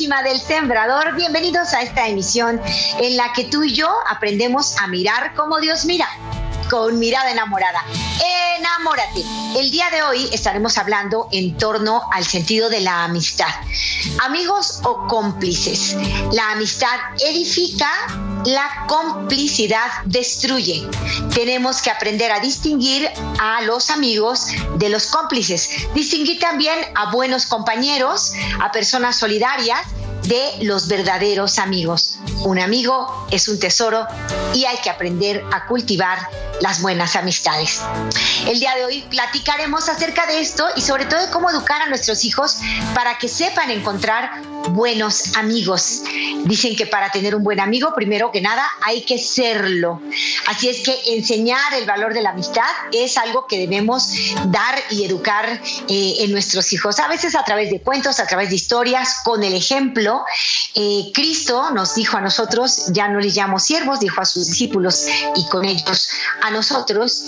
Del Sembrador. Bienvenidos a esta emisión en la que tú y yo aprendemos a mirar como Dios mira con mirada enamorada. Enamórate. El día de hoy estaremos hablando en torno al sentido de la amistad. Amigos o cómplices. La amistad edifica, la complicidad destruye. Tenemos que aprender a distinguir a los amigos de los cómplices. Distinguir también a buenos compañeros, a personas solidarias de los verdaderos amigos. Un amigo es un tesoro y hay que aprender a cultivar las buenas amistades. El día de hoy platicaremos acerca de esto y sobre todo de cómo educar a nuestros hijos para que sepan encontrar buenos amigos. Dicen que para tener un buen amigo, primero que nada, hay que serlo. Así es que enseñar el valor de la amistad es algo que debemos dar y educar eh, en nuestros hijos. A veces a través de cuentos, a través de historias, con el ejemplo. Eh, Cristo nos dijo a nosotros, ya no les llamo siervos, dijo a sus discípulos y con ellos a nosotros,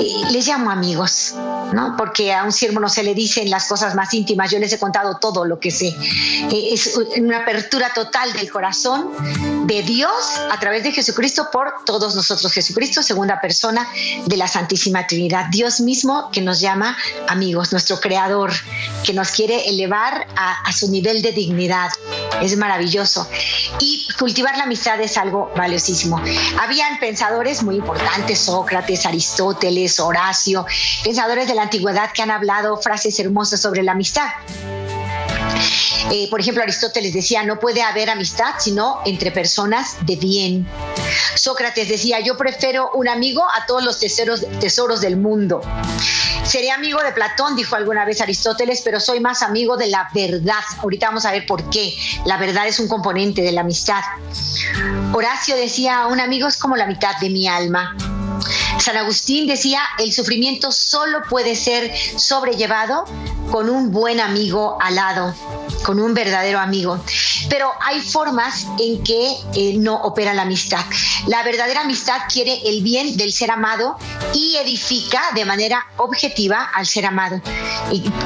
eh, les llamo amigos, ¿no? Porque a un siervo no se le dicen las cosas más íntimas. Yo les he contado todo lo que sé. Eh, es una apertura total del corazón de Dios a través de Jesucristo por todos nosotros. Jesucristo, segunda persona de la Santísima Trinidad. Dios mismo que nos llama amigos, nuestro Creador, que nos quiere elevar a, a su nivel de dignidad. Es maravilloso. Y cultivar la amistad es algo valiosísimo. Habían pensadores muy importantes, Sócrates, Aristóteles, Horacio, pensadores de la antigüedad que han hablado frases hermosas sobre la amistad. Eh, por ejemplo, Aristóteles decía, no puede haber amistad sino entre personas de bien. Sócrates decía, yo prefiero un amigo a todos los tesoros, tesoros del mundo. Seré amigo de Platón, dijo alguna vez Aristóteles, pero soy más amigo de la verdad. Ahorita vamos a ver por qué. La verdad es un componente de la amistad. Horacio decía, un amigo es como la mitad de mi alma. San Agustín decía, el sufrimiento solo puede ser sobrellevado con un buen amigo al lado, con un verdadero amigo. Pero hay formas en que eh, no opera la amistad. La verdadera amistad quiere el bien del ser amado y edifica de manera objetiva al ser amado.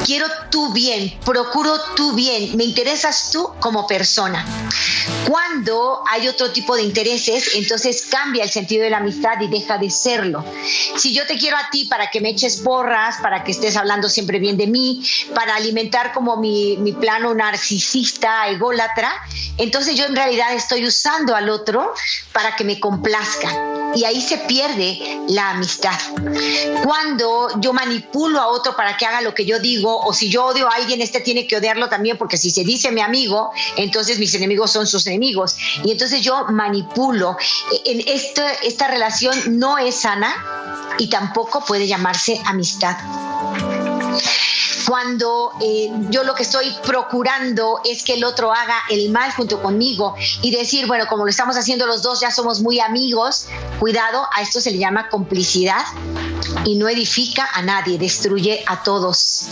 Quiero tu bien, procuro tu bien, me interesas tú como persona. Cuando hay otro tipo de intereses, entonces cambia el sentido de la amistad y deja de serlo. Si yo te quiero a ti para que me eches porras, para que estés hablando siempre bien de mí, para alimentar como mi, mi plano narcisista, ególatra, entonces yo en realidad estoy usando al otro para que me complazca. Y ahí se pierde la amistad. Cuando yo manipulo a otro para que haga lo que yo digo, o si yo odio a alguien, este tiene que odiarlo también, porque si se dice mi amigo, entonces mis enemigos son sus enemigos. Y entonces yo manipulo. En esta, esta relación no es sana y tampoco puede llamarse amistad cuando eh, yo lo que estoy procurando es que el otro haga el mal junto conmigo y decir, bueno, como lo estamos haciendo los dos, ya somos muy amigos, cuidado, a esto se le llama complicidad y no edifica a nadie, destruye a todos.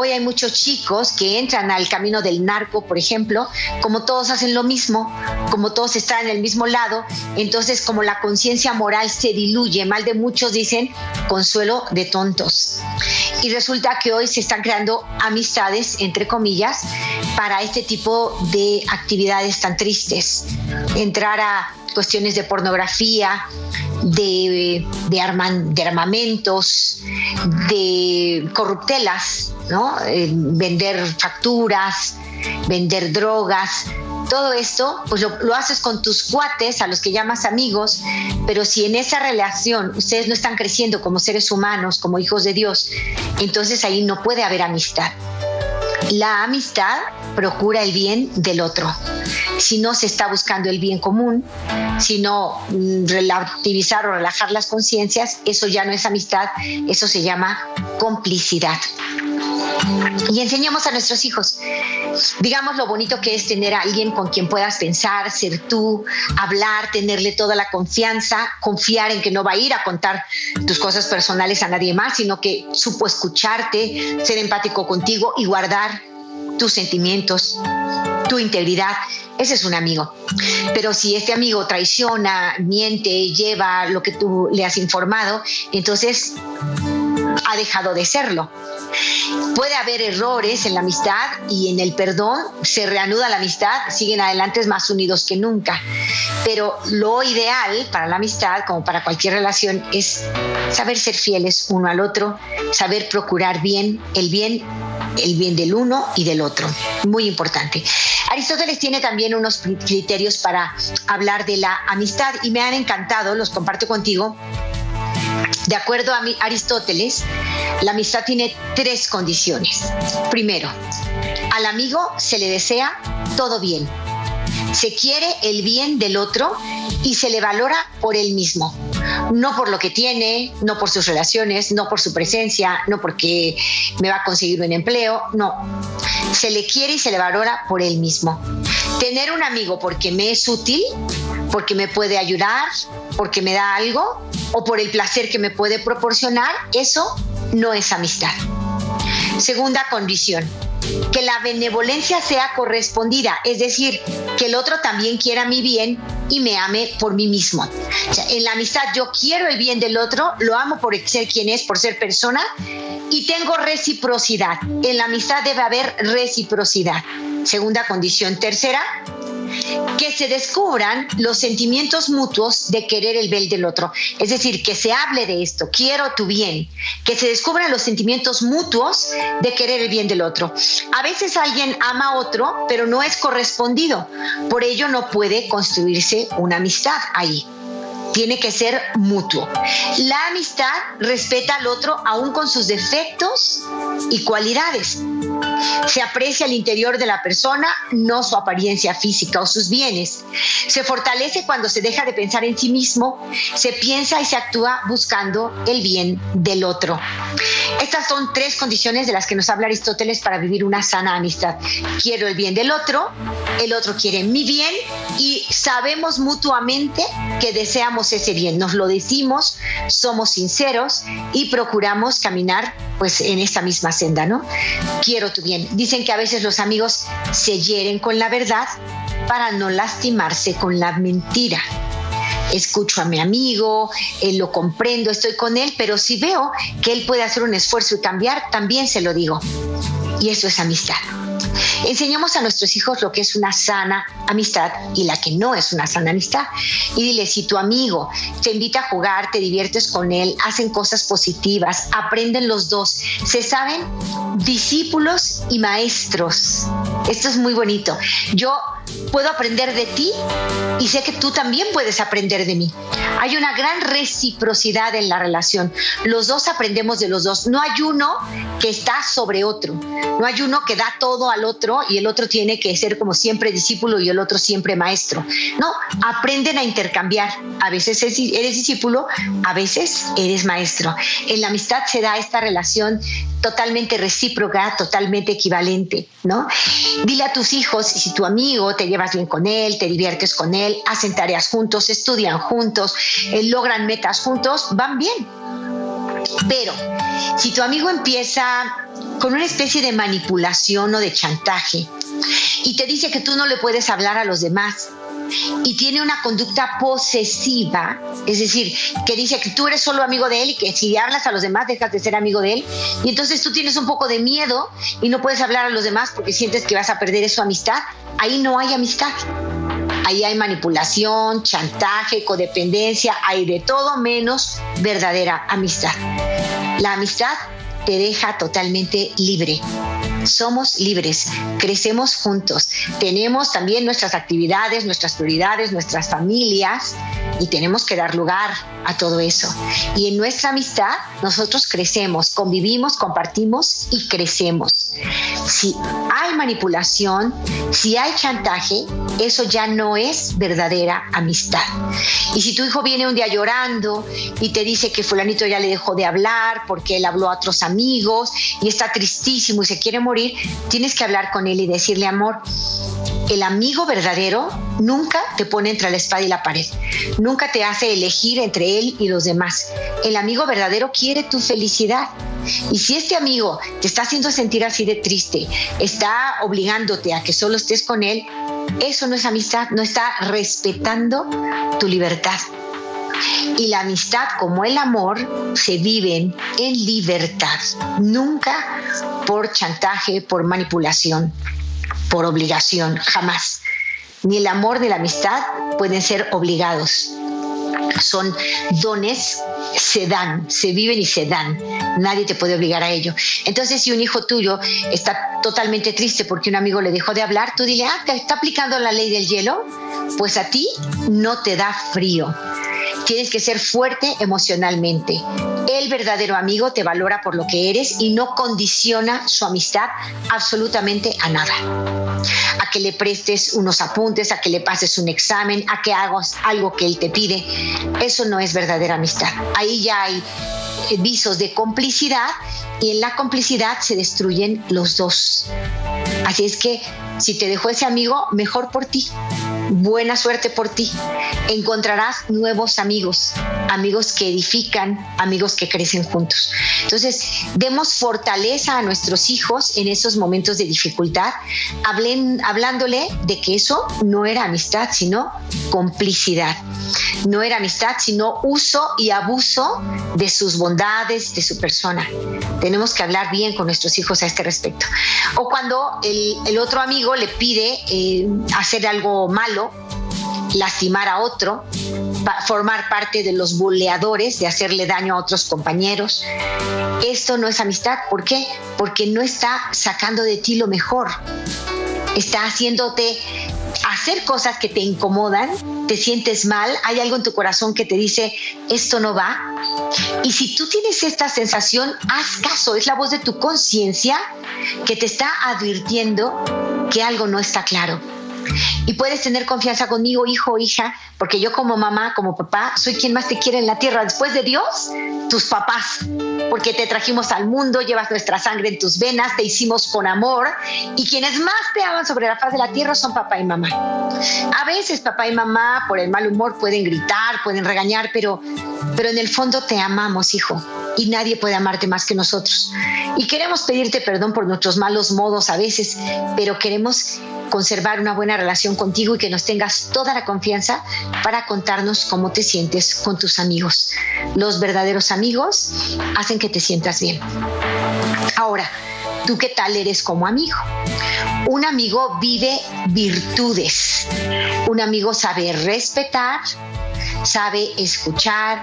Hoy hay muchos chicos que entran al camino del narco, por ejemplo, como todos hacen lo mismo, como todos están en el mismo lado, entonces como la conciencia moral se diluye, mal de muchos dicen consuelo de tontos. Y resulta que hoy se están creando amistades, entre comillas, para este tipo de actividades tan tristes. Entrar a cuestiones de pornografía, de, de, armamentos, de corruptelas, ¿no? Eh, vender facturas, vender drogas. Todo esto, pues lo, lo, haces con tus cuates, a los que llamas amigos, pero si en esa relación ustedes no están creciendo como seres humanos, como hijos de Dios, entonces ahí no puede haber amistad. La amistad procura el bien del otro. Si no se está buscando el bien común, si no mm, relativizar o relajar las conciencias, eso ya no es amistad, eso se llama complicidad. Y enseñamos a nuestros hijos, digamos lo bonito que es tener a alguien con quien puedas pensar, ser tú, hablar, tenerle toda la confianza, confiar en que no va a ir a contar tus cosas personales a nadie más, sino que supo escucharte, ser empático contigo y guardar tus sentimientos, tu integridad. Ese es un amigo. Pero si este amigo traiciona, miente, lleva lo que tú le has informado, entonces ha dejado de serlo. Puede haber errores en la amistad y en el perdón se reanuda la amistad, siguen adelante más unidos que nunca. Pero lo ideal para la amistad, como para cualquier relación, es saber ser fieles uno al otro, saber procurar bien el bien, el bien del uno y del otro. Muy importante. Aristóteles tiene también unos criterios para hablar de la amistad y me han encantado, los comparto contigo de acuerdo a Aristóteles, la amistad tiene tres condiciones. Primero, al amigo se le desea todo bien. Se quiere el bien del otro y se le valora por él mismo. No por lo que tiene, no por sus relaciones, no por su presencia, no porque me va a conseguir un empleo, no. Se le quiere y se le valora por él mismo. Tener un amigo porque me es útil, porque me puede ayudar, porque me da algo, o por el placer que me puede proporcionar, eso no es amistad. Segunda condición, que la benevolencia sea correspondida, es decir, que el otro también quiera mi bien y me ame por mí mismo. en la amistad yo quiero el bien del otro, lo amo por ser quien es, por ser persona y tengo reciprocidad. En la amistad debe haber reciprocidad. Segunda condición. Tercera, que se descubran los sentimientos mutuos de querer el bien del otro. Es decir, que se hable de esto, quiero tu bien, que se descubran los sentimientos mutuos de querer el bien del otro. A veces alguien ama a otro, pero no es correspondido. Por ello no puede construirse una amistad ahí tiene que ser mutuo. La amistad respeta al otro aún con sus defectos y cualidades. Se aprecia el interior de la persona, no su apariencia física o sus bienes. Se fortalece cuando se deja de pensar en sí mismo, se piensa y se actúa buscando el bien del otro. Estas son tres condiciones de las que nos habla Aristóteles para vivir una sana amistad. Quiero el bien del otro, el otro quiere mi bien y sabemos mutuamente que deseamos ese bien. Nos lo decimos, somos sinceros y procuramos caminar pues en esta misma senda, ¿no? Quiero tu bien. Dicen que a veces los amigos se hieren con la verdad para no lastimarse con la mentira escucho a mi amigo, eh, lo comprendo, estoy con él, pero si veo que él puede hacer un esfuerzo y cambiar, también se lo digo. Y eso es amistad. Enseñamos a nuestros hijos lo que es una sana amistad y la que no es una sana amistad. Y dile, si tu amigo te invita a jugar, te diviertes con él, hacen cosas positivas, aprenden los dos, se saben discípulos y maestros. Esto es muy bonito. Yo puedo aprender de ti y sé que tú también puedes aprender de mí. Hay una gran reciprocidad en la relación. Los dos aprendemos de los dos. No hay uno que está sobre otro. No hay uno que da todo al otro y el otro tiene que ser como siempre discípulo y el otro siempre maestro. No, aprenden a intercambiar. A veces eres discípulo, a veces eres maestro. En la amistad se da esta relación totalmente recíproca, totalmente equivalente, ¿no? Dile a tus hijos si tu amigo te llevas bien con él, te diviertes con él, hacen tareas juntos, estudian juntos, eh, logran metas juntos, van bien. Pero si tu amigo empieza con una especie de manipulación o de chantaje y te dice que tú no le puedes hablar a los demás, y tiene una conducta posesiva, es decir, que dice que tú eres solo amigo de él y que si hablas a los demás dejas de ser amigo de él, y entonces tú tienes un poco de miedo y no puedes hablar a los demás porque sientes que vas a perder su amistad, ahí no hay amistad. Ahí hay manipulación, chantaje, codependencia, hay de todo menos verdadera amistad. La amistad te deja totalmente libre. Somos libres, crecemos juntos, tenemos también nuestras actividades, nuestras prioridades, nuestras familias y tenemos que dar lugar a todo eso. Y en nuestra amistad nosotros crecemos, convivimos, compartimos y crecemos. Si hay manipulación, si hay chantaje, eso ya no es verdadera amistad. Y si tu hijo viene un día llorando y te dice que fulanito ya le dejó de hablar porque él habló a otros amigos y está tristísimo y se quiere morir, tienes que hablar con él y decirle, amor, el amigo verdadero nunca te pone entre la espada y la pared, nunca te hace elegir entre él y los demás. El amigo verdadero quiere tu felicidad. Y si este amigo te está haciendo sentir así de triste, está obligándote a que solo estés con él, eso no es amistad, no está respetando tu libertad. Y la amistad como el amor se viven en libertad, nunca por chantaje, por manipulación por obligación, jamás. Ni el amor ni la amistad pueden ser obligados. Son dones, se dan, se viven y se dan. Nadie te puede obligar a ello. Entonces, si un hijo tuyo está totalmente triste porque un amigo le dejó de hablar, tú dile, ah, ¿te está aplicando la ley del hielo? Pues a ti no te da frío. Tienes que ser fuerte emocionalmente. El verdadero amigo te valora por lo que eres y no condiciona su amistad absolutamente a nada. A que le prestes unos apuntes, a que le pases un examen, a que hagas algo que él te pide. Eso no es verdadera amistad. Ahí ya hay visos de complicidad y en la complicidad se destruyen los dos. Así es que si te dejó ese amigo, mejor por ti buena suerte por ti. Encontrarás nuevos amigos, amigos que edifican, amigos que crecen juntos. Entonces, demos fortaleza a nuestros hijos en esos momentos de dificultad, hablándole de que eso no era amistad, sino complicidad. No era amistad, sino uso y abuso de sus bondades, de su persona. Tenemos que hablar bien con nuestros hijos a este respecto. O cuando el, otro amigo le pide eh, hacer algo malo, lastimar a otro, formar parte de los buleadores, de hacerle daño a otros compañeros. Esto no es amistad. ¿Por qué? Porque no está sacando de ti lo mejor. Está haciéndote hacer cosas que te incomodan, te sientes mal, hay algo en tu corazón que te dice, esto no va. Y si tú tienes esta sensación, haz caso, es la voz de tu conciencia que te está advirtiendo que algo no está claro y puedes tener confianza conmigo, hijo o hija, porque yo como mamá, como papá, soy quien más te quiere en la tierra. Después de Dios, tus papás, porque te trajimos al mundo, llevas nuestra sangre en tus venas, te hicimos con amor y quienes más te aman sobre la faz de la tierra son papá y mamá. A veces papá y mamá por el mal humor pueden gritar, pueden regañar, pero, pero en el fondo te amamos, hijo, y nadie puede amarte más que nosotros. Y queremos pedirte perdón por nuestros malos modos a veces, pero queremos conservar una buena relación contigo y que nos tengas toda la confianza para contarnos cómo te sientes con tus amigos. Los verdaderos amigos hacen que te sientas bien. Ahora, ¿tú qué tal eres como amigo? Un amigo vive virtudes. Un amigo sabe respetar, sabe escuchar,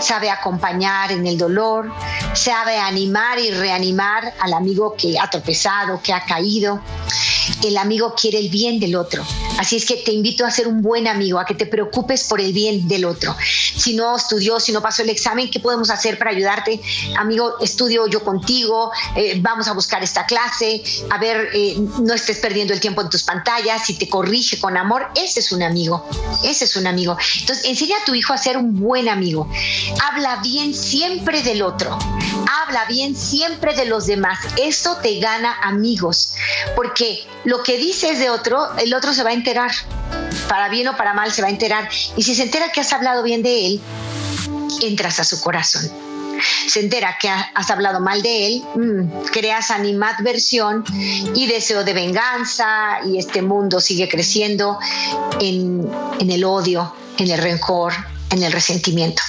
sabe acompañar en el dolor, sabe animar y reanimar al amigo que ha tropezado, que ha caído el amigo quiere el bien del otro. Así es que te invito a ser un buen amigo, a que te preocupes por el bien del otro. Si no estudió, si no pasó el examen, ¿qué podemos hacer para ayudarte? Amigo, estudio yo contigo, eh, vamos a buscar esta clase, a ver, eh, no estés perdiendo el tiempo en tus pantallas, si te corrige con amor, ese es un amigo, ese es un amigo. Entonces, enseña a tu hijo a ser un buen amigo. Habla bien siempre del otro, habla bien siempre de los demás. Eso te gana amigos, porque lo que dices de otro, el otro se va a enterar. Para bien o para mal se va a enterar. Y si se entera que has hablado bien de él, entras a su corazón. Se entera que has hablado mal de él, mm, creas animadversión y deseo de venganza y este mundo sigue creciendo en, en el odio, en el rencor, en el resentimiento.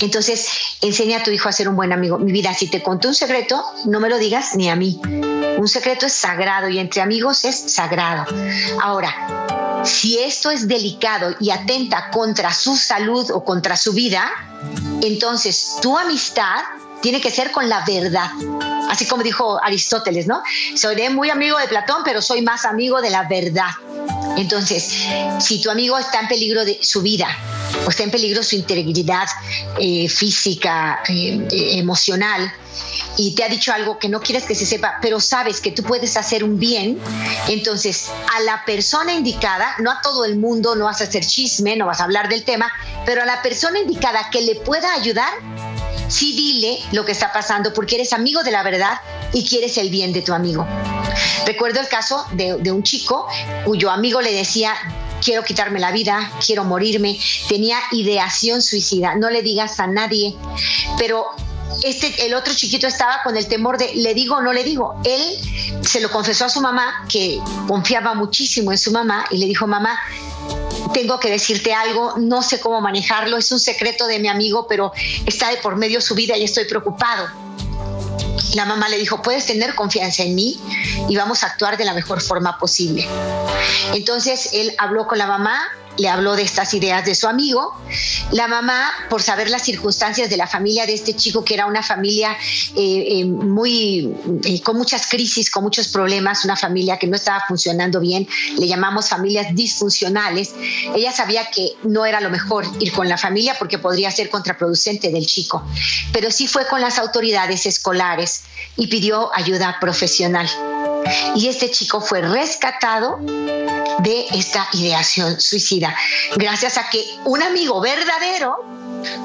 Entonces, enseña a tu hijo a ser un buen amigo. Mi vida, si te contó un secreto, no me lo digas ni a mí. Un secreto es sagrado y entre amigos es sagrado. Ahora, si esto es delicado y atenta contra su salud o contra su vida, entonces tu amistad tiene que ser con la verdad. Así como dijo Aristóteles, ¿no? Soy muy amigo de Platón, pero soy más amigo de la verdad. Entonces, si tu amigo está en peligro de su vida, o está en peligro su integridad eh, física, eh, emocional, y te ha dicho algo que no quieres que se sepa, pero sabes que tú puedes hacer un bien, entonces a la persona indicada, no a todo el mundo, no vas a hacer chisme, no vas a hablar del tema, pero a la persona indicada que le pueda ayudar, sí dile lo que está pasando porque eres amigo de la verdad y quieres el bien de tu amigo. Recuerdo el caso de, un chico cuyo amigo le decía, quiero quitarme la vida, quiero morirme, tenía ideación suicida, no le digas a nadie, pero este, el otro chiquito estaba con el temor de, ¿le digo o no le digo? Él se lo confesó a su mamá, que confiaba muchísimo en su mamá, y le dijo, mamá, tengo que decirte algo, no sé cómo manejarlo, es un secreto de mi amigo, pero está de por medio su vida y estoy preocupado. La mamá le dijo, puedes tener confianza en mí y vamos a actuar de la mejor forma posible. Entonces él habló con la mamá, le habló de estas ideas de su amigo. La mamá, por saber las circunstancias de la familia de este chico, que era una familia eh, eh, muy eh, con muchas crisis, con muchos problemas, una familia que no estaba funcionando bien, le llamamos familias disfuncionales. Ella sabía que no era lo mejor ir con la familia porque podría ser contraproducente del chico, pero sí fue con las autoridades escolares y pidió ayuda profesional. Y este chico fue rescatado de esta ideación suicida, gracias a que un amigo verdadero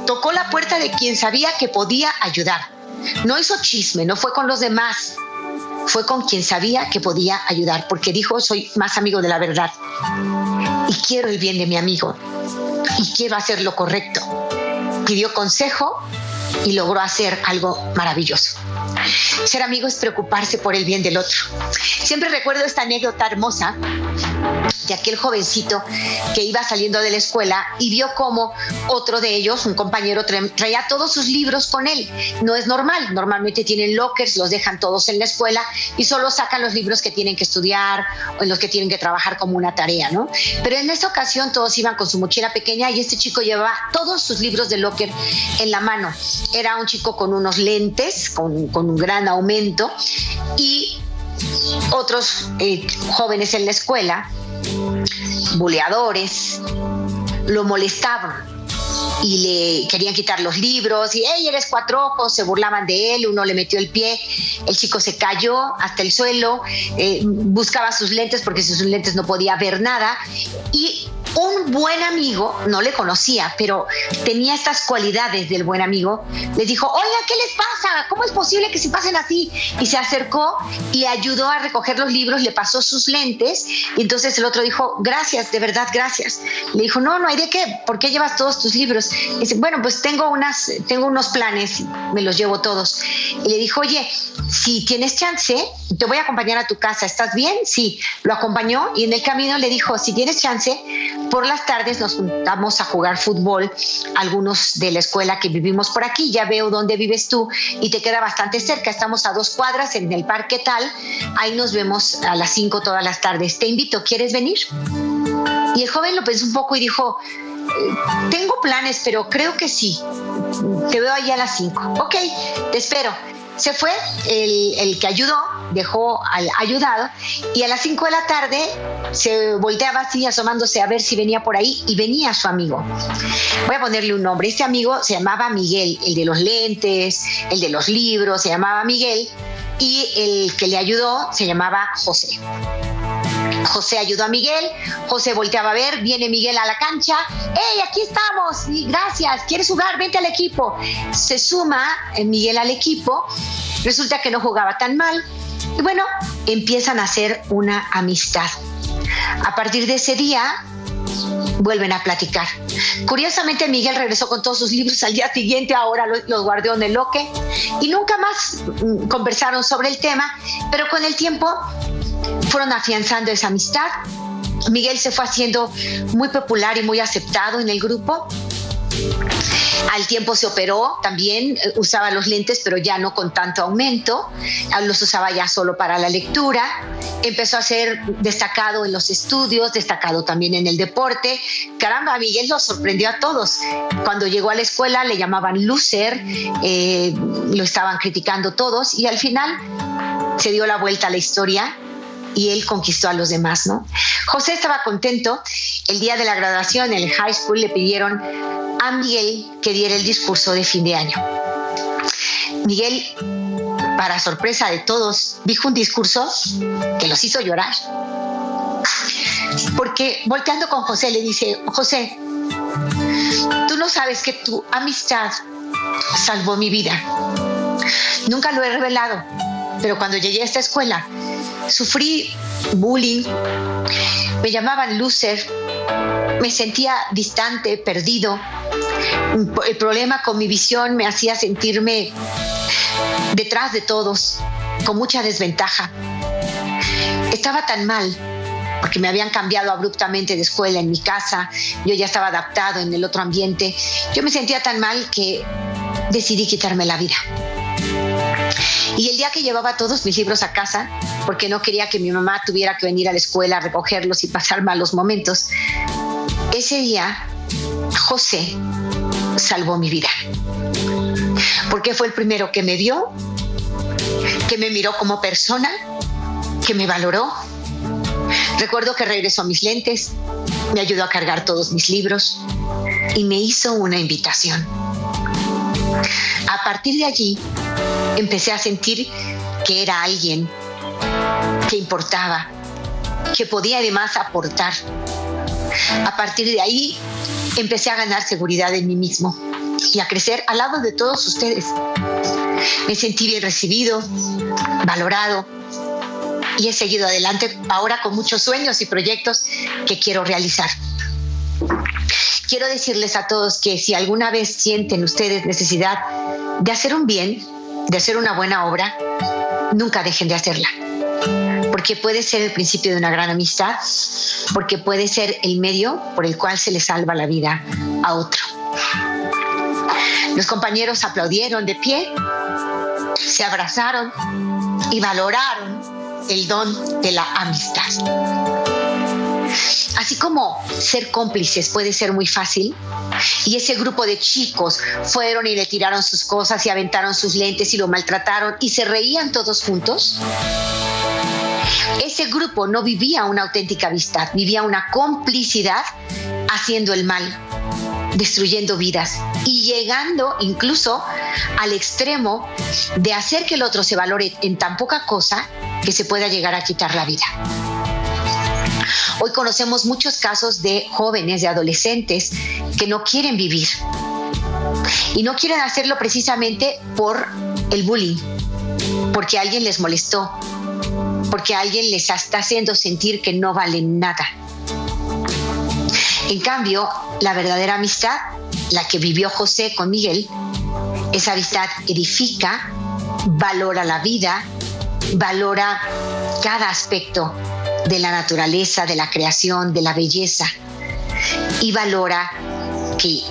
tocó la puerta de quien sabía que podía ayudar. No hizo chisme, no fue con los demás, fue con quien sabía que podía ayudar, porque dijo, soy más amigo de la verdad y quiero el bien de mi amigo y quiero hacer lo correcto. Pidió consejo y logró hacer algo maravilloso. Ser amigo es preocuparse por el bien del otro. Siempre recuerdo esta anécdota hermosa de aquel jovencito que iba saliendo de la escuela y vio como otro de ellos, un compañero, traía todos sus libros con él. No es normal, normalmente tienen lockers, los dejan todos en la escuela y solo sacan los libros que tienen que estudiar o en los que tienen que trabajar como una tarea, ¿no? Pero en esta ocasión todos iban con su mochila pequeña y este chico llevaba todos sus libros de locker en la mano. Era un chico con unos lentes, con, con un gran aumento. Y otros eh, jóvenes en la escuela, buleadores, lo molestaban y le querían quitar los libros y hey eres cuatro ojos se burlaban de él uno le metió el pie el chico se cayó hasta el suelo eh, buscaba sus lentes porque sus lentes no podía ver nada y un buen amigo, no le conocía, pero tenía estas cualidades del buen amigo, le dijo, oiga, ¿qué les pasa? ¿Cómo es posible que se pasen así? Y se acercó y ayudó a recoger los libros, le pasó sus lentes y entonces el otro dijo, gracias, de verdad, gracias. Le dijo, no, no hay de qué, ¿por qué llevas todos tus libros? dice, bueno, pues tengo, unas, tengo unos planes, me los llevo todos. Y le dijo, oye, si tienes chance, te voy a acompañar a tu casa, ¿estás bien? Sí, lo acompañó y en el camino le dijo, si tienes chance, por las tardes nos juntamos a jugar fútbol, algunos de la escuela que vivimos por aquí, ya veo dónde vives tú y te queda bastante cerca, estamos a dos cuadras en el parque tal, ahí nos vemos a las cinco todas las tardes, te invito, ¿quieres venir? Y el joven lo pensó un poco y dijo, eh, tengo planes, pero creo que sí. Te veo ahí a las 5. Ok, te espero. Se fue el, que ayudó, dejó al ayudado y a las 5 de la tarde se volteaba así asomándose a ver si venía por ahí y venía su amigo. Voy a ponerle un nombre. Este amigo se llamaba Miguel, el de los lentes, el de los libros, se llamaba Miguel y el que le ayudó se llamaba José. José ayudó a Miguel, José volteaba a ver, viene Miguel a la cancha, ¡hey, aquí estamos! Gracias, ¿quieres jugar? Vente al equipo. Se suma eh, Miguel al equipo, resulta que no jugaba tan mal, y bueno, empiezan a hacer una amistad. A partir de ese día, vuelven a platicar. Curiosamente, Miguel regresó con todos sus libros al día siguiente, ahora los, guardó en el loque y nunca más mm, conversaron sobre el tema, pero con el tiempo fueron afianzando esa amistad. Miguel se fue haciendo muy popular y muy aceptado en el grupo. Al tiempo se operó también, eh, usaba los lentes, pero ya no con tanto aumento, ah, los usaba ya solo para la lectura. Empezó a ser destacado en los estudios, destacado también en el deporte. Caramba, Miguel lo sorprendió a todos. Cuando llegó a la escuela le llamaban loser, eh, lo estaban criticando todos y al final se dio la vuelta a la historia y él conquistó a los demás, ¿no? José estaba contento. El día de la graduación en el high school le pidieron a Miguel que diera el discurso de fin de año. Miguel, para sorpresa de todos, dijo un discurso que los hizo llorar. Porque volteando con José le dice, José, tú no sabes que tu amistad salvó mi vida. Nunca lo he revelado, pero cuando llegué a esta escuela sufrí bullying, me llamaban loser, me sentía distante, perdido. El problema con mi visión me hacía sentirme detrás de todos, con mucha desventaja. Estaba tan mal porque me habían cambiado abruptamente de escuela en mi casa, yo ya estaba adaptado en el otro ambiente. Yo me sentía tan mal que decidí quitarme la vida. Y el día que llevaba todos mis libros a casa, porque no quería que mi mamá tuviera que venir a la escuela a recogerlos y pasar malos momentos, ese día José salvó mi vida. Porque fue el primero que me vio, que me miró como persona, que me valoró. Recuerdo que regresó mis lentes, me ayudó a cargar todos mis libros y me hizo una invitación. A partir de allí empecé a sentir que era alguien que importaba, que podía además aportar. A partir de ahí empecé a ganar seguridad en mí mismo y a crecer al lado de todos ustedes. Me sentí bien recibido, valorado y he seguido adelante ahora con muchos sueños y proyectos que quiero realizar. Quiero decirles a todos que si alguna vez sienten ustedes necesidad de hacer un bien, de hacer una buena obra, nunca dejen de hacerla. Porque puede ser el principio de una gran amistad, porque puede ser el medio por el cual se le salva la vida a otro. Los compañeros aplaudieron de pie, se abrazaron y valoraron el don de la amistad. Así como ser cómplices puede ser muy fácil, y ese grupo de chicos fueron y le tiraron sus cosas y aventaron sus lentes y lo maltrataron y se reían todos juntos, ese grupo no vivía una auténtica amistad, vivía una complicidad haciendo el mal, destruyendo vidas y llegando incluso al extremo de hacer que el otro se valore en tan poca cosa que se pueda llegar a quitar la vida. Hoy conocemos muchos casos de jóvenes, de adolescentes que no quieren vivir y no quieren hacerlo precisamente por el bullying, porque alguien les molestó, porque alguien les está haciendo sentir que no valen nada. En cambio, la verdadera amistad, la que vivió José con Miguel, esa amistad edifica, valora la vida, valora cada aspecto de la naturaleza, de la creación, de la belleza y valora que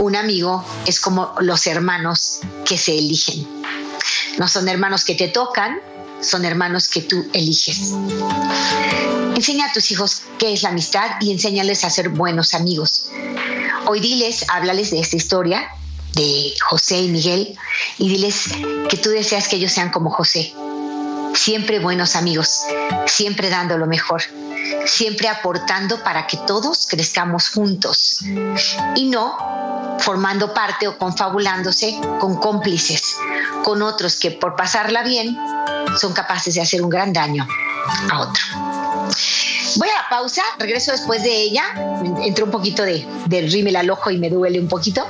un amigo es como los hermanos que se eligen. No son hermanos que te tocan, son hermanos que tú eliges. Enseña a tus hijos qué es la amistad y enséñales a ser buenos amigos. Hoy diles, háblales de esta historia de José y Miguel y diles que tú deseas que ellos sean como José, siempre buenos amigos, siempre dando lo mejor, siempre aportando para que todos crezcamos juntos y no formando parte o confabulándose con cómplices, con otros que por pasarla bien son capaces de hacer un gran daño a otro. Voy a la pausa, regreso después de ella. Entró un poquito de, de rímel al ojo y me duele un poquito,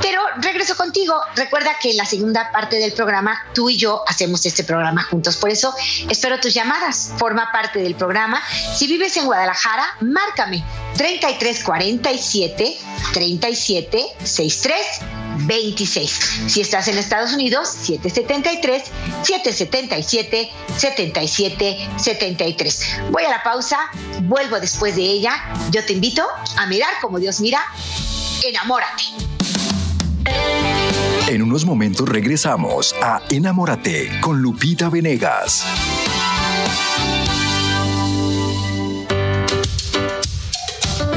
pero regreso contigo. Recuerda que en la segunda parte del programa tú y yo hacemos este programa juntos. Por eso espero tus llamadas. Forma parte del programa. Si vives en Guadalajara, márcame 3347 3763 26. Si estás en Estados Unidos, 773 777 77 73. Voy a la pausa, vuelvo después de ella. Yo te invito a mirar como Dios mira. Enamórate. En unos momentos regresamos a Enamórate con Lupita Venegas.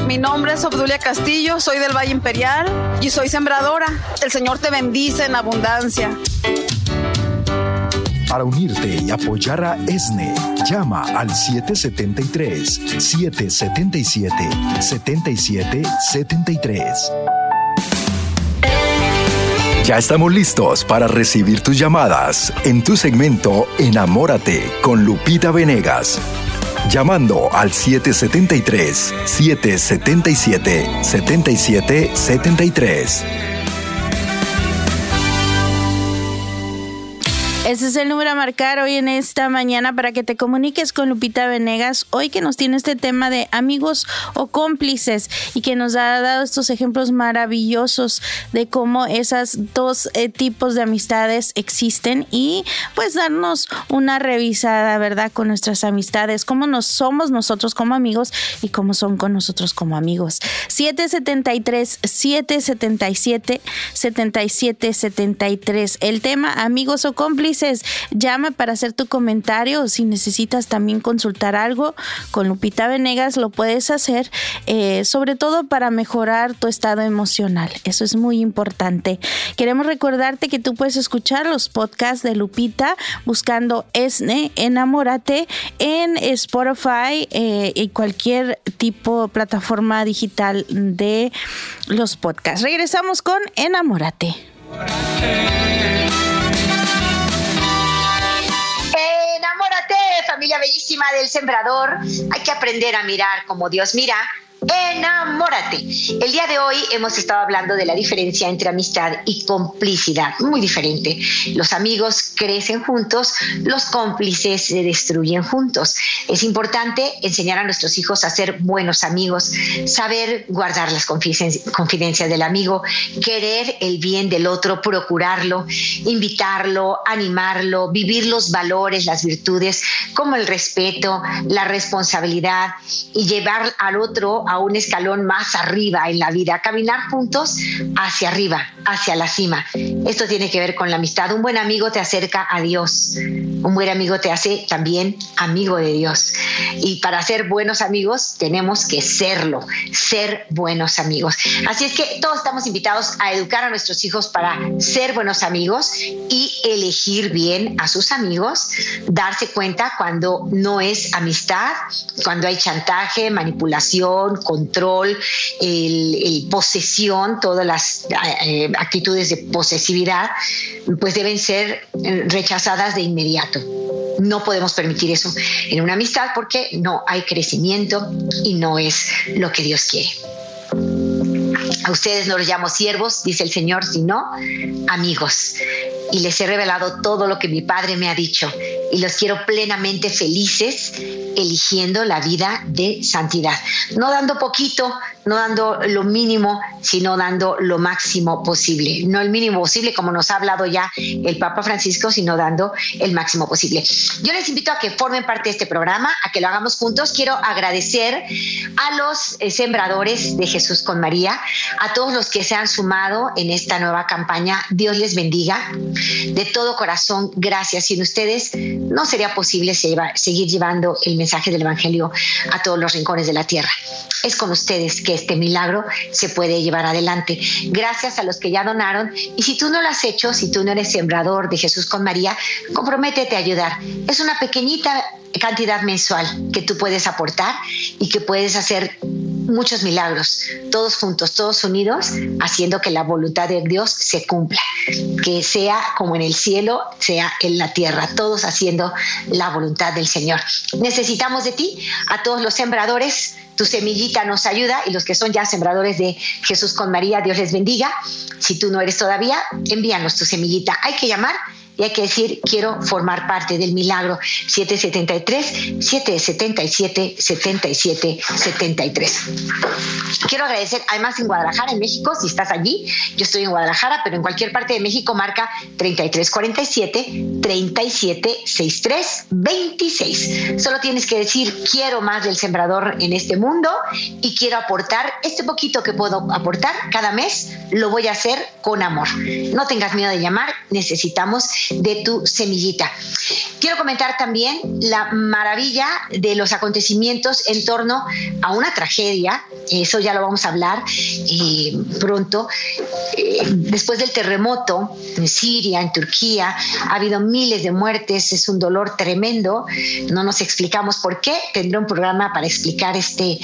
Mi nombre es Obdulia Castillo, soy del Valle Imperial y soy sembradora. El Señor te bendice en abundancia. Para unirte y apoyar a ESNE, llama al 773-777-7773. Ya estamos listos para recibir tus llamadas en tu segmento Enamórate con Lupita Venegas. Llamando al 773-777-7773. Ese es el número a marcar hoy en esta mañana para que te comuniques con Lupita Venegas, hoy que nos tiene este tema de amigos o cómplices y que nos ha dado estos ejemplos maravillosos de cómo esas dos eh, tipos de amistades existen y pues darnos una revisada, ¿verdad? Con nuestras amistades, cómo nos somos nosotros como amigos y cómo son con nosotros como amigos. 773 777 7773. El tema amigos o cómplices llama para hacer tu comentario o si necesitas también consultar algo con Lupita Venegas, lo puedes hacer, eh, sobre todo para mejorar tu estado emocional. Eso es muy importante. Queremos recordarte que tú puedes escuchar los podcasts de Lupita buscando ESNE, Enamórate, en Spotify eh, y cualquier tipo de plataforma digital de los podcasts. Regresamos con Enamórate. Familia bellísima del sembrador, hay que aprender a mirar como Dios mira enamórate. El día de hoy hemos estado hablando de la diferencia entre amistad y complicidad, muy diferente. Los amigos crecen juntos, los cómplices se destruyen juntos. Es importante enseñar a nuestros hijos a ser buenos amigos, saber guardar las confidencias del amigo, querer el bien del otro, procurarlo, invitarlo, animarlo, vivir los valores, las virtudes, como el respeto, la responsabilidad y llevar al otro a un escalón más arriba en la vida, caminar juntos hacia arriba, hacia la cima. Esto tiene que ver con la amistad. Un buen amigo te acerca a Dios. Un buen amigo te hace también amigo de Dios. Y para ser buenos amigos tenemos que serlo, ser buenos amigos. Así es que todos estamos invitados a educar a nuestros hijos para ser buenos amigos y elegir bien a sus amigos, darse cuenta cuando no es amistad, cuando hay chantaje, manipulación, control, el, posesión, todas las eh, actitudes de posesividad, pues deben ser eh, rechazadas de inmediato. No podemos permitir eso en una amistad porque no hay crecimiento y no es lo que Dios quiere. A ustedes no los llamo siervos, dice el Señor, sino amigos. Y les he revelado todo lo que mi Padre me ha dicho. Y los quiero plenamente felices eligiendo la vida de santidad. No dando poquito, no dando lo mínimo, sino dando lo máximo posible. No el mínimo posible, como nos ha hablado ya el Papa Francisco, sino dando el máximo posible. Yo les invito a que formen parte de este programa, a que lo hagamos juntos. Quiero agradecer a los eh, sembradores de Jesús con María, a todos los que se han sumado en esta nueva campaña. Dios les bendiga. De todo corazón, gracias. Sin ustedes no sería posible seguir llevando el mensaje del Evangelio a todos los rincones de la tierra. Es con ustedes que este milagro se puede llevar adelante. Gracias a los que ya donaron. Y si tú no lo has hecho, si tú no eres sembrador de Jesús con María, comprométete a ayudar. Es una pequeñita cantidad mensual que tú puedes aportar y que puedes hacer muchos milagros, todos juntos, todos unidos, haciendo que la voluntad de Dios se cumpla, que sea como en el cielo, sea en la tierra, todos haciendo la voluntad del Señor. Necesitamos de ti, a todos los sembradores, tu semillita nos ayuda y los que son ya sembradores de Jesús con María, Dios les bendiga. Si tú no eres todavía, envíanos tu semillita. Hay que llamar y hay que decir, quiero formar parte del milagro 773 777 77 73. Quiero agradecer, además en Guadalajara, en México, si estás allí, yo estoy en Guadalajara, pero en cualquier parte de México marca 3347 3763 26. Solo tienes que decir, quiero más del sembrador en este mundo y quiero aportar este poquito que puedo aportar cada mes, lo voy a hacer con amor. No tengas miedo de llamar, necesitamos de tu semillita. Quiero comentar también la maravilla de los acontecimientos en torno a una tragedia, eso ya lo vamos a hablar eh, pronto. Eh, después del terremoto en Siria, en Turquía, ha habido miles de muertes, es un dolor tremendo, no nos explicamos por qué, tendré un programa para explicar este,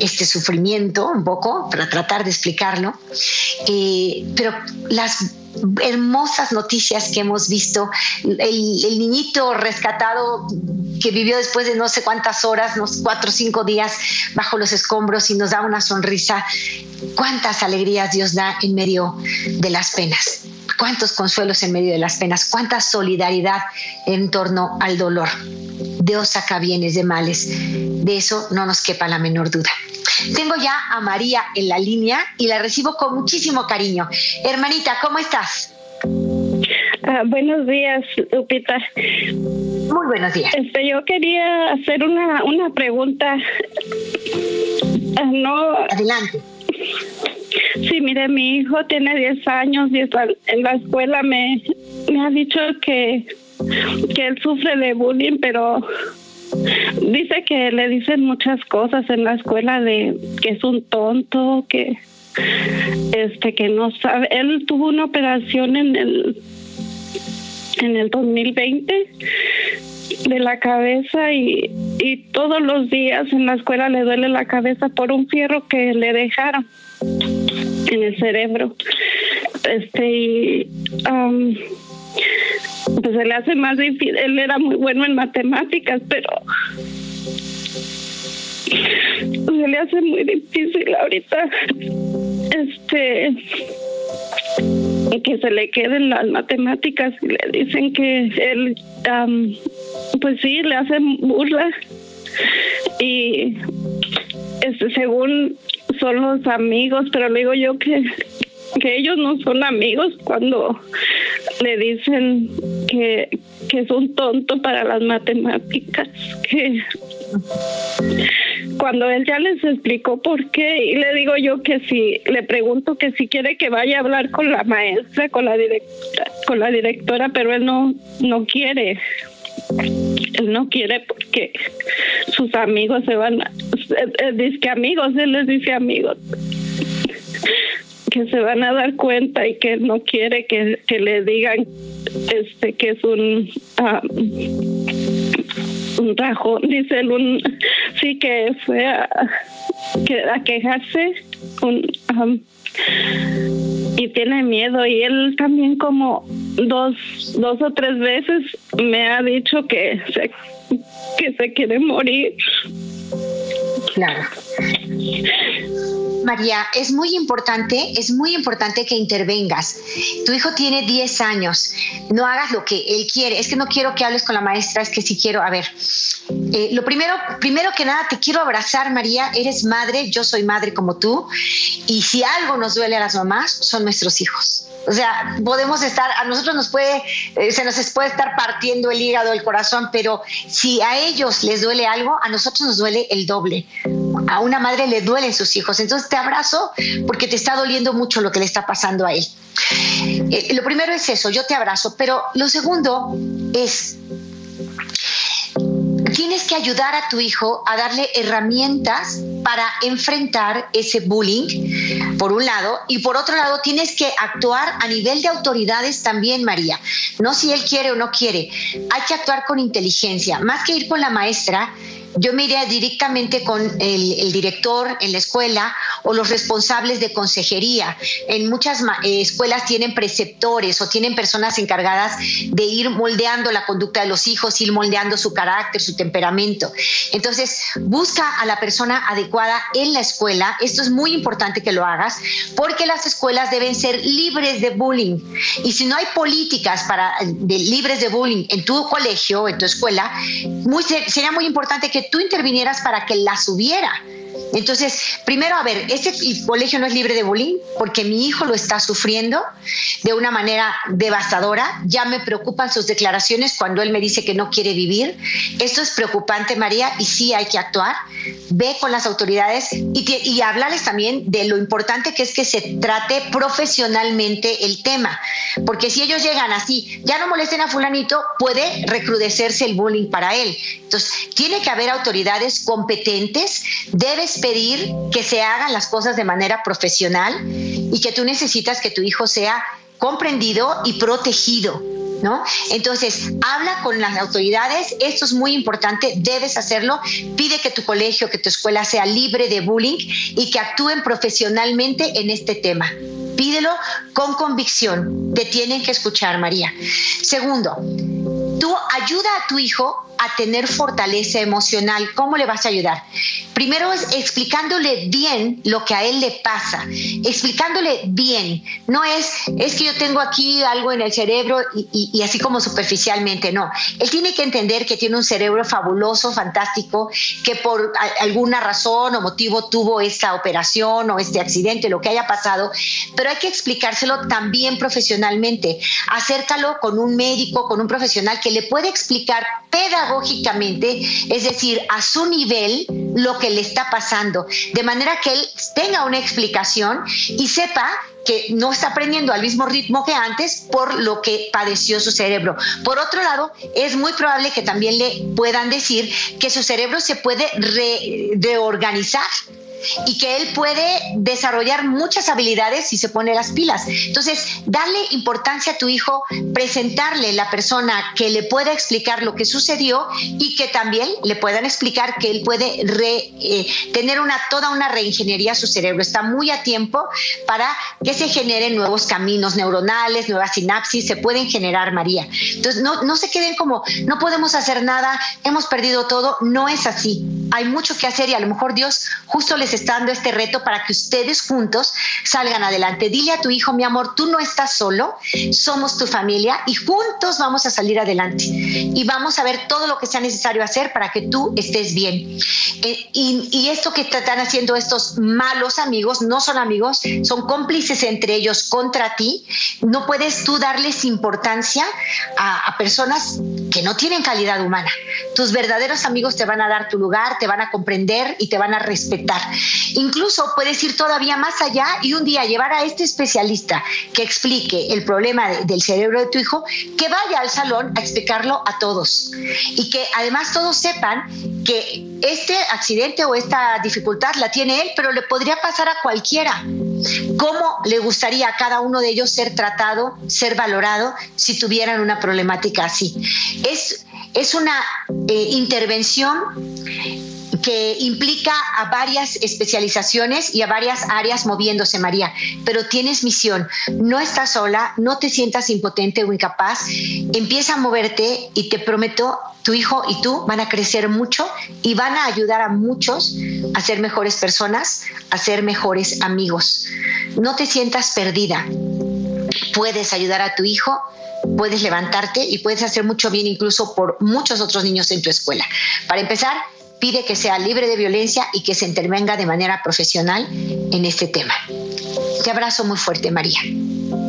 este sufrimiento un poco, para tratar de explicarlo, eh, pero las hermosas noticias que hemos visto. El, niñito rescatado que vivió después de no sé cuántas horas, unos cuatro o cinco días bajo los escombros y nos da una sonrisa. Cuántas alegrías Dios da en medio de las penas. Cuántos consuelos en medio de las penas. Cuánta solidaridad en torno al dolor. Dios saca bienes de males. De eso no nos quepa la menor duda. Tengo ya a María en la línea y la recibo con muchísimo cariño. Hermanita, ¿cómo estás? Ah, buenos días, Lupita. Muy buenos días. Este, yo quería hacer una, una pregunta. Ah, no. Adelante. Sí, mire, mi hijo tiene 10 años y está en la escuela me, me ha dicho que, que él sufre de bullying, pero Dice que le dicen muchas cosas en la escuela de que es un tonto, que este que no sabe. Él tuvo una operación en el en el 2020 de la cabeza y, y todos los días en la escuela le duele la cabeza por un fierro que le dejaron en el cerebro. Este y pues se le hace más difícil. Él era muy bueno en matemáticas, pero se le hace muy difícil ahorita este que se le queden las matemáticas y le dicen que él pues sí le hacen burla. Y este, según son los amigos pero le digo yo que que ellos no son amigos cuando le dicen que, que es un tonto para las matemáticas, que cuando él ya les explicó por qué y le digo yo que si le pregunto que si quiere que vaya a hablar con la maestra, con la directora, con la directora, pero él no no quiere. Él no quiere porque sus amigos se van, a, dice que amigos, él les dice amigos que se van a dar cuenta y que no quiere que, le digan este que es un ah, un rajón dice él un sí que fue a, a quejarse y tiene miedo. Y él también como dos dos o tres veces me ha dicho que se que se quiere morir María, es muy importante, es muy importante que intervengas. Tu hijo tiene 10 años, no hagas lo que él quiere. Es que no quiero que hables con la maestra, es que sí quiero, a ver, eh, lo primero, primero que nada, te quiero abrazar, María, eres madre, yo soy madre como tú, y si algo nos duele a las mamás, son nuestros hijos. O sea, podemos estar, a nosotros nos puede, eh, se nos puede estar partiendo el hígado, el corazón, pero si a ellos les duele algo, a nosotros nos duele el doble. A una madre le duelen sus hijos. Entonces te abrazo porque te está doliendo mucho lo que le está pasando a él. Eh, lo primero es eso, yo te abrazo, pero lo segundo es tienes que ayudar a tu hijo a darle herramientas para enfrentar ese bullying, por un lado, y por otro lado tienes que actuar a nivel de autoridades también, María. No si él quiere o no quiere, hay que actuar con inteligencia, más que ir con la maestra yo me iría directamente con el, director en la escuela o los responsables de consejería. En muchas eh, escuelas tienen preceptores o tienen personas encargadas de ir moldeando la conducta de los hijos, ir moldeando su carácter, su temperamento. Entonces, busca a la persona adecuada en la escuela. Esto es muy importante que lo hagas porque las escuelas deben ser libres de bullying. Y si no hay políticas para, de, libres de bullying en tu colegio, en tu escuela, sería muy importante que tú intervinieras para que las hubiera. Entonces, primero, a ver, este colegio no es libre de bullying porque mi hijo lo está sufriendo de una manera devastadora. Ya me preocupan sus declaraciones cuando él me dice que no quiere vivir. Esto es preocupante, María, y sí hay que actuar. Ve con las autoridades y, y hablarles también de lo importante que es que se trate profesionalmente el tema. Porque si ellos llegan así, ya no molesten a fulanito, puede recrudecerse el bullying para él. Entonces, tiene que haber autoridades competentes, debes pedir que se hagan las cosas de manera profesional y que tú necesitas que tu hijo sea comprendido y protegido. ¿No? Entonces, habla con las autoridades, esto es muy importante, debes hacerlo, pide que tu colegio, que tu escuela sea libre de bullying y que actúen profesionalmente en este tema. Pídelo con convicción, te tienen que escuchar, María. Segundo, tú ayuda a tu hijo a tener fortaleza emocional. ¿Cómo le vas a ayudar? Primero es explicándole bien lo que a él le pasa, explicándole bien. No es, es que yo tengo aquí algo en el cerebro y, así como superficialmente, no. Él tiene que entender que tiene un cerebro fabuloso, fantástico, que por alguna razón o motivo tuvo esta operación o este accidente, lo que haya pasado, pero hay que explicárselo también profesionalmente. Acércalo con un médico, con un profesional que le puede explicar pedagógicamente, es decir, a su nivel, lo que le está pasando, de manera que él tenga una explicación y sepa que no está aprendiendo al mismo ritmo que antes por lo que padeció su cerebro. Por otro lado, es muy probable que también le puedan decir que su cerebro se puede reorganizar y que él puede desarrollar muchas habilidades si se pone las pilas. Entonces, darle importancia a tu hijo, presentarle la persona que le pueda explicar lo que sucedió y que también le puedan explicar que él puede eh, tener una, toda una reingeniería a su cerebro. Está muy a tiempo para que se generen nuevos caminos neuronales, nuevas sinapsis, se pueden generar, María. Entonces, no, no se queden como, no podemos hacer nada, hemos perdido todo. No es así. Hay mucho que hacer y a lo mejor Dios justo les está dando este reto para que ustedes juntos salgan adelante. Dile a tu hijo, mi amor, tú no estás solo, somos tu familia y juntos vamos a salir adelante. Y vamos a ver todo lo que sea necesario hacer para que tú estés bien. Eh, y, esto que están haciendo estos malos amigos, no son amigos, son cómplices entre ellos contra ti. No puedes tú darles importancia a, a personas que no tienen calidad humana. Tus verdaderos amigos te van a dar tu lugar, te van a comprender y te van a respetar. Incluso puedes ir todavía más allá y un día llevar a este especialista que explique el problema del cerebro de tu hijo, que vaya al salón a explicarlo a todos y que además todos sepan que este accidente o esta dificultad la tiene él, pero le podría pasar a cualquiera. ¿Cómo le gustaría a cada uno de ellos ser tratado, ser valorado si tuvieran una problemática así? Es, es una eh, intervención que implica a varias especializaciones y a varias áreas moviéndose, María, pero tienes misión, no estás sola, no te sientas impotente o incapaz, empieza a moverte y te prometo, tu hijo y tú van a crecer mucho y van a ayudar a muchos a ser mejores personas, a ser mejores amigos. No te sientas perdida. Puedes ayudar a tu hijo, puedes levantarte y puedes hacer mucho bien incluso por muchos otros niños en tu escuela. Para empezar, pide que sea libre de violencia y que se intervenga de manera profesional en este tema. Te abrazo muy fuerte, María.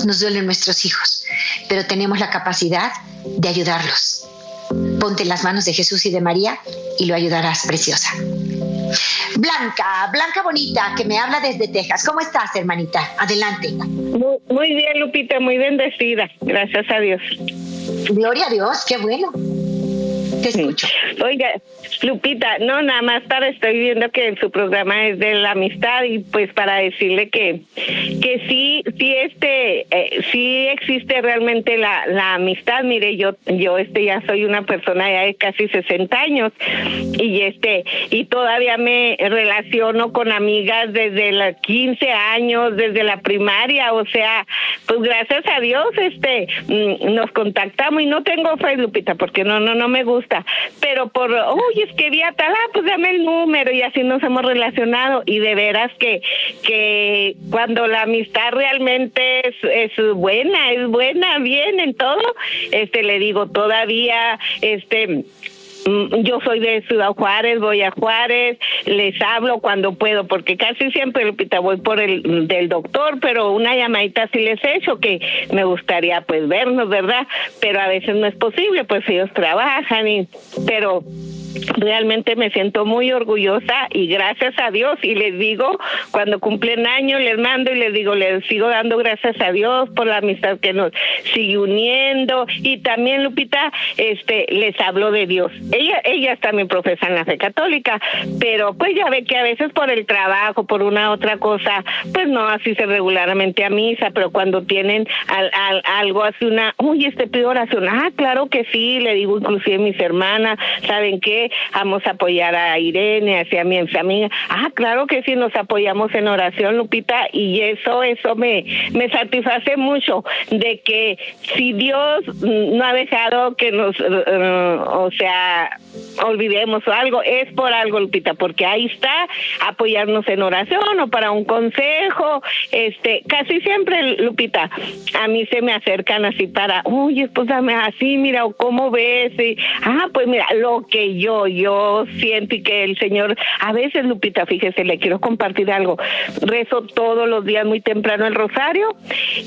Nos duelen nuestros hijos, pero tenemos la capacidad de ayudarlos. Ponte en las manos de Jesús y de María y lo ayudarás, preciosa. Blanca, Blanca Bonita, que me habla desde Texas. ¿Cómo estás, hermanita? Adelante. Muy, bien, Lupita, muy bendecida. Gracias a Dios. Gloria a Dios, qué bueno. Te escucho. Oiga, Lupita, no, nada más para, estoy viendo que su programa es de la amistad y pues para decirle que, que sí, sí, este, eh, sí existe realmente la, la amistad. Mire, yo, yo este ya soy una persona ya de casi 60 años y este, y todavía me relaciono con amigas desde los 15 años, desde la primaria, o sea, pues gracias a Dios, este, mm, nos contactamos y no tengo fe, Lupita, porque no, no, no me gusta, pero por, oye, es que vi a tal, ah, pues dame el número y así nos hemos relacionado y de veras que, que cuando la amistad realmente es, es buena, es buena, bien en todo, este, le digo, todavía, este, yo soy de Ciudad Juárez, voy a Juárez, les hablo cuando puedo, porque casi siempre, Lupita, voy por el del doctor, pero una llamadita sí les he hecho, que me gustaría pues vernos, ¿verdad? Pero a veces no es posible, pues ellos trabajan, y pero realmente me siento muy orgullosa y gracias a Dios. Y les digo cuando cumplen años les mando y les digo les sigo dando gracias a Dios por la amistad que nos sigue uniendo. Y también Lupita este les hablo de Dios. Ella ellas también profesan la fe católica pero pues ya ve que a veces por el trabajo por una otra cosa pues no así se regularmente a misa pero cuando tienen al, algo así una uy este pido oración. Ah claro que sí le digo inclusive mis hermanas saben qué vamos a apoyar a Irene, hacia mi amiga. Ah, claro que sí, nos apoyamos en oración, Lupita, y eso, eso me, me satisface mucho, de que si Dios no ha dejado que nos, eh, o sea, olvidemos algo, es por algo, Lupita, porque ahí está, apoyarnos en oración o para un consejo, este, casi siempre, Lupita, a mí se me acercan así para, uy, esposame así, mira, o cómo ves, y, ah, pues mira, lo que yo yo, siento y que el Señor, a veces Lupita, fíjese, le quiero compartir algo, rezo todos los días muy temprano el rosario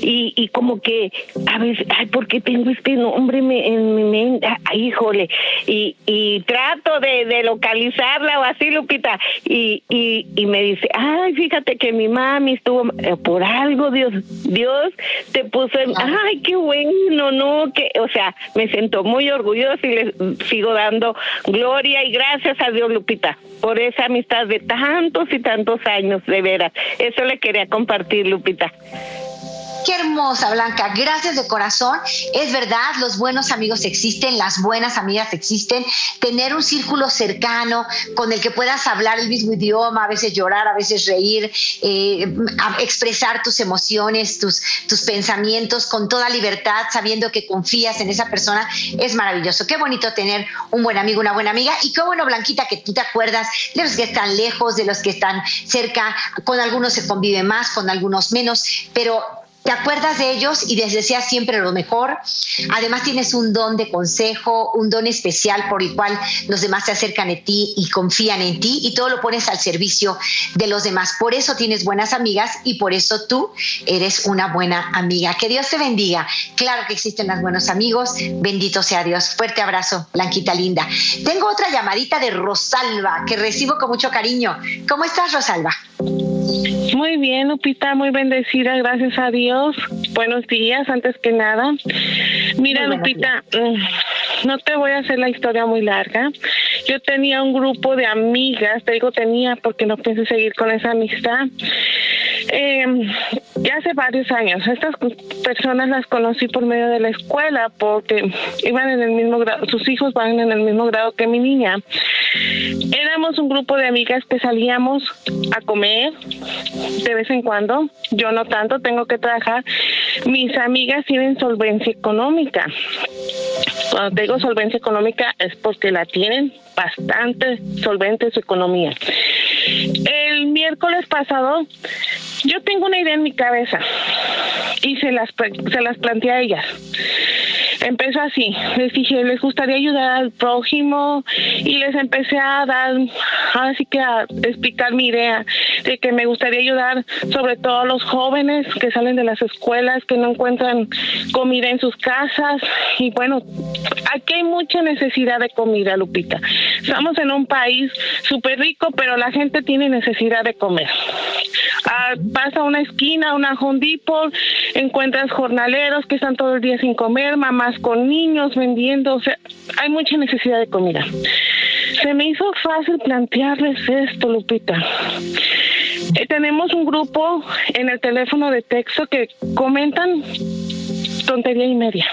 y, y como que a veces, ay, ¿por qué tengo este nombre en mi mente? híjole, y, y trato de, de localizarla o así, Lupita, y, y, y me dice, ay, fíjate que mi mami estuvo, eh, por algo Dios, Dios te puso en, ay, qué bueno, no, que, o sea, me siento muy orgullosa y le sigo dando gloria y gracias a Dios, Lupita, por esa amistad de tantos y tantos años, de veras. Eso le quería compartir, Lupita. Qué hermosa, Blanca. Gracias de corazón. Es verdad, los buenos amigos existen, las buenas amigas existen. Tener un círculo cercano con el que puedas hablar el mismo idioma, a veces llorar, a veces reír, eh, expresar tus emociones, tus, tus pensamientos con toda libertad, sabiendo que confías en esa persona, es maravilloso. Qué bonito tener un buen amigo, una buena amiga. Y qué bueno, Blanquita, que tú te acuerdas de los que están lejos, de los que están cerca. Con algunos se convive más, con algunos menos, pero te acuerdas de ellos y les deseas siempre lo mejor. Además tienes un don de consejo, un don especial por el cual los demás se acercan a ti y confían en ti y todo lo pones al servicio de los demás. Por eso tienes buenas amigas y por eso tú eres una buena amiga. Que Dios te bendiga. Claro que existen los buenos amigos. Bendito sea Dios. Fuerte abrazo, Blanquita linda. Tengo otra llamadita de Rosalba que recibo con mucho cariño. ¿Cómo estás, Rosalba? Muy bien, Lupita, muy bendecida, gracias a Dios. Buenos días, antes que nada. Mira, Lupita, mm, no te voy a hacer la historia muy larga. Yo tenía un grupo de amigas, te digo tenía porque no pienso seguir con esa amistad. Eh, ya hace varios años. Estas personas las conocí por medio de la escuela porque iban en el mismo grado, sus hijos van en el mismo grado que mi niña. Éramos un grupo de amigas que salíamos a comer de vez en cuando. Yo no tanto, tengo que trabajar. Mis amigas tienen solvencia económica. Cuando digo solvencia económica es porque la tienen bastante solvente su economía. El miércoles pasado yo tengo una idea en mi cabeza y se las, se las planteé a ellas. Empezó así, les dije, les gustaría ayudar al prójimo y les empecé a dar, así que a explicar mi idea de que me gustaría ayudar sobre todo a los jóvenes que salen de las escuelas, que no encuentran comida en sus casas y bueno, aquí hay mucha necesidad de comida, Lupita. Estamos en un país súper rico, pero la gente tiene necesidad de comer. Ah, pasa una esquina, una Home Depot, encuentras jornaleros que están todo el día sin comer, con niños vendiendo, o sea, hay mucha necesidad de comida. Se me hizo fácil plantearles esto, Lupita. Eh, tenemos un grupo en el teléfono de texto que comentan tontería y media.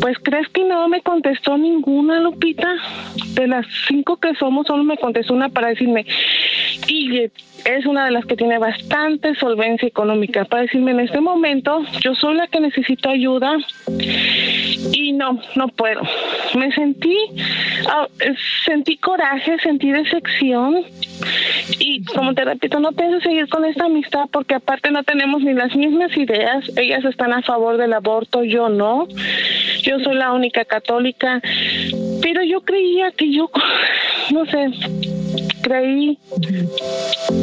Pues crees que no me contestó ninguna, Lupita. De las cinco que somos, solo me contestó una para decirme, y es una de las que tiene bastante solvencia económica para decirme en este momento yo soy la que necesito ayuda y no, no puedo. Me sentí, ah, sentí coraje, sentí decepción y como te repito, no pienso seguir con esta amistad porque aparte no tenemos ni las mismas ideas. Ellas están a favor del aborto, yo no. Yo soy la única católica pero yo creía que yo, no sé, creí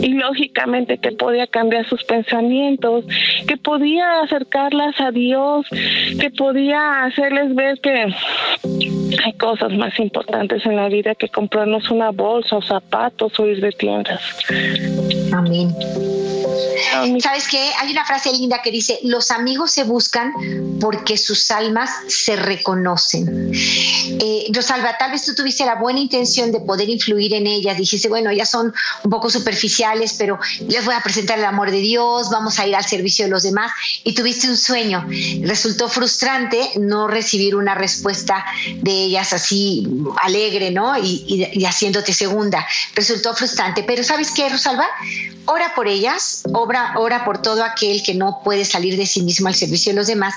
y lógicamente que podía cambiar sus pensamientos, que podía acercarlas a Dios, que podía hacerles ver que hay cosas más importantes en la vida que comprarnos una bolsa o zapatos o ir de tiendas. Amén. ¿Sabes qué? Hay una frase linda que dice, los amigos se buscan porque sus almas se reconocen. Eh, Rosalba, tal vez tú tuviste la buena intención de poder influir en ellas, dijiste, bueno, ellas son un poco superficiales, pero les voy a presentar el amor de Dios, vamos a ir al servicio de los demás, y tuviste un sueño. Resultó frustrante no recibir una respuesta de ellas así alegre, ¿no? Y, y haciéndote segunda. Resultó frustrante, pero ¿sabes qué, Rosalba? Ora por ellas, obra, ora por todo aquel que no puede salir de sí mismo al servicio de los demás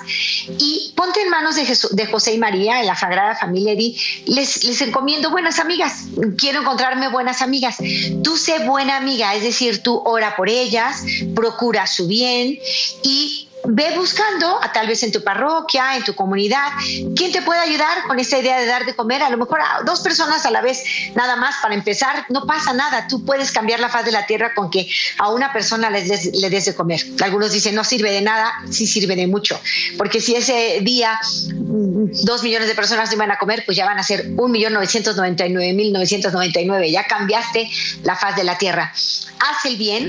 y ponte en manos de, José y María, en la Sagrada Familia, y les, les encomiendo buenas amigas, quiero encontrarme buenas amigas. Tú sé buena amiga, es decir, tú ora por ellas, procura su bien y ve buscando, a tal vez en tu parroquia, en tu comunidad, quién te puede ayudar con esa idea de dar de comer, a lo mejor a dos personas a la vez, nada más para empezar, no pasa nada, tú puedes cambiar la faz de la tierra con que a una persona le des, le des de comer. Algunos dicen, no sirve de nada, sí sirve de mucho, porque si ese día mm, dos millones de personas no iban a comer, pues ya van a ser un millón novecientos noventa y nueve mil novecientos noventa y nueve, ya cambiaste la faz de la tierra. Haz el bien,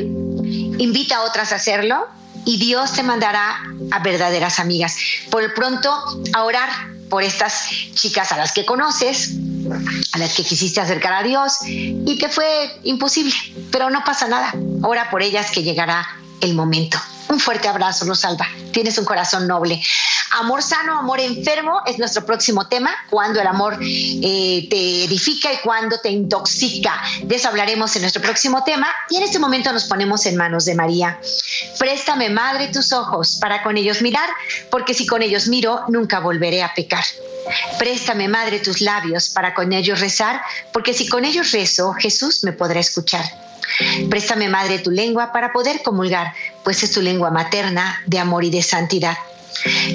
invita a otras a hacerlo, y Dios te mandará a verdaderas amigas. Por el pronto, a orar por estas chicas a las que conoces, a las que quisiste acercar a Dios y que fue imposible, pero no pasa nada. Ora por ellas que llegará el momento. Un fuerte abrazo, Rosalba. Tienes un corazón noble. Amor sano, amor enfermo es nuestro próximo tema, cuando el amor eh, te edifica y cuando te intoxica. De eso hablaremos en nuestro próximo tema y en este momento nos ponemos en manos de María. Préstame, Madre, tus ojos para con ellos mirar, porque si con ellos miro, nunca volveré a pecar. Préstame, Madre, tus labios para con ellos rezar, porque si con ellos rezo, Jesús me podrá escuchar. Préstame, Madre, tu lengua para poder comulgar, pues es tu lengua materna de amor y de santidad.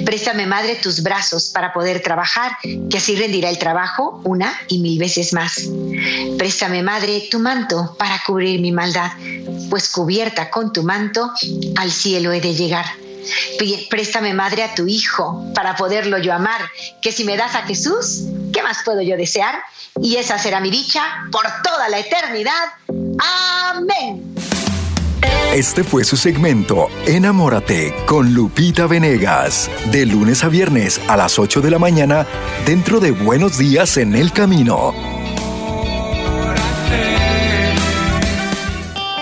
Préstame, Madre, tus brazos para poder trabajar, que así rendirá el trabajo una y mil veces más. Préstame, Madre, tu manto para cubrir mi maldad, pues cubierta con tu manto al cielo he de llegar. Préstame, Madre, a tu Hijo para poderlo yo amar, que si me das a Jesús, ¿qué más puedo yo desear? Y esa será mi dicha por toda la eternidad. Amén. Este fue su segmento Enamórate con Lupita Venegas, de lunes a viernes a las 8 de la mañana dentro de Buenos Días en el Camino.